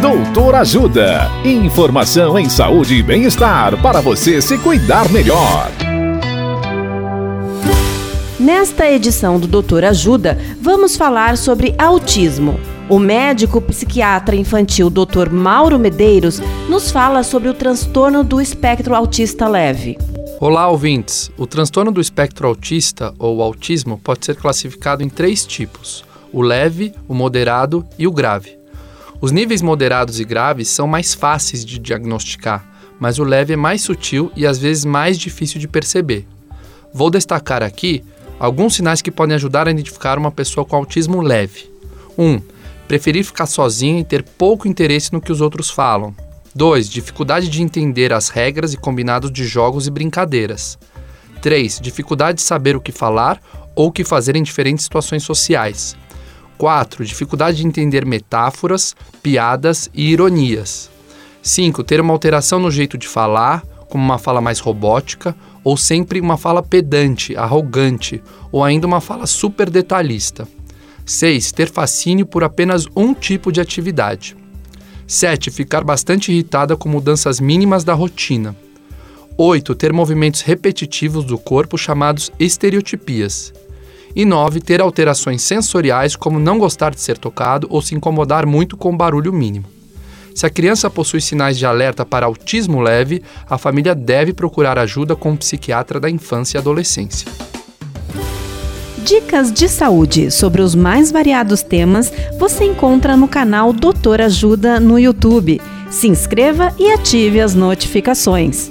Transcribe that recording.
Doutor Ajuda. Informação em saúde e bem-estar para você se cuidar melhor. Nesta edição do Doutor Ajuda, vamos falar sobre autismo. O médico psiquiatra infantil Dr. Mauro Medeiros nos fala sobre o transtorno do espectro autista leve. Olá, ouvintes! O transtorno do espectro autista, ou autismo, pode ser classificado em três tipos: o leve, o moderado e o grave. Os níveis moderados e graves são mais fáceis de diagnosticar, mas o leve é mais sutil e às vezes mais difícil de perceber. Vou destacar aqui alguns sinais que podem ajudar a identificar uma pessoa com autismo leve. 1. Um, preferir ficar sozinho e ter pouco interesse no que os outros falam. 2. Dificuldade de entender as regras e combinados de jogos e brincadeiras. 3. Dificuldade de saber o que falar ou o que fazer em diferentes situações sociais. 4. Dificuldade de entender metáforas, piadas e ironias. 5. Ter uma alteração no jeito de falar, como uma fala mais robótica, ou sempre uma fala pedante, arrogante, ou ainda uma fala super detalhista. 6. Ter fascínio por apenas um tipo de atividade. 7. Ficar bastante irritada com mudanças mínimas da rotina. 8. Ter movimentos repetitivos do corpo chamados estereotipias. E 9. Ter alterações sensoriais, como não gostar de ser tocado ou se incomodar muito com barulho mínimo. Se a criança possui sinais de alerta para autismo leve, a família deve procurar ajuda com um psiquiatra da infância e adolescência. Dicas de saúde sobre os mais variados temas você encontra no canal Doutor Ajuda no YouTube. Se inscreva e ative as notificações.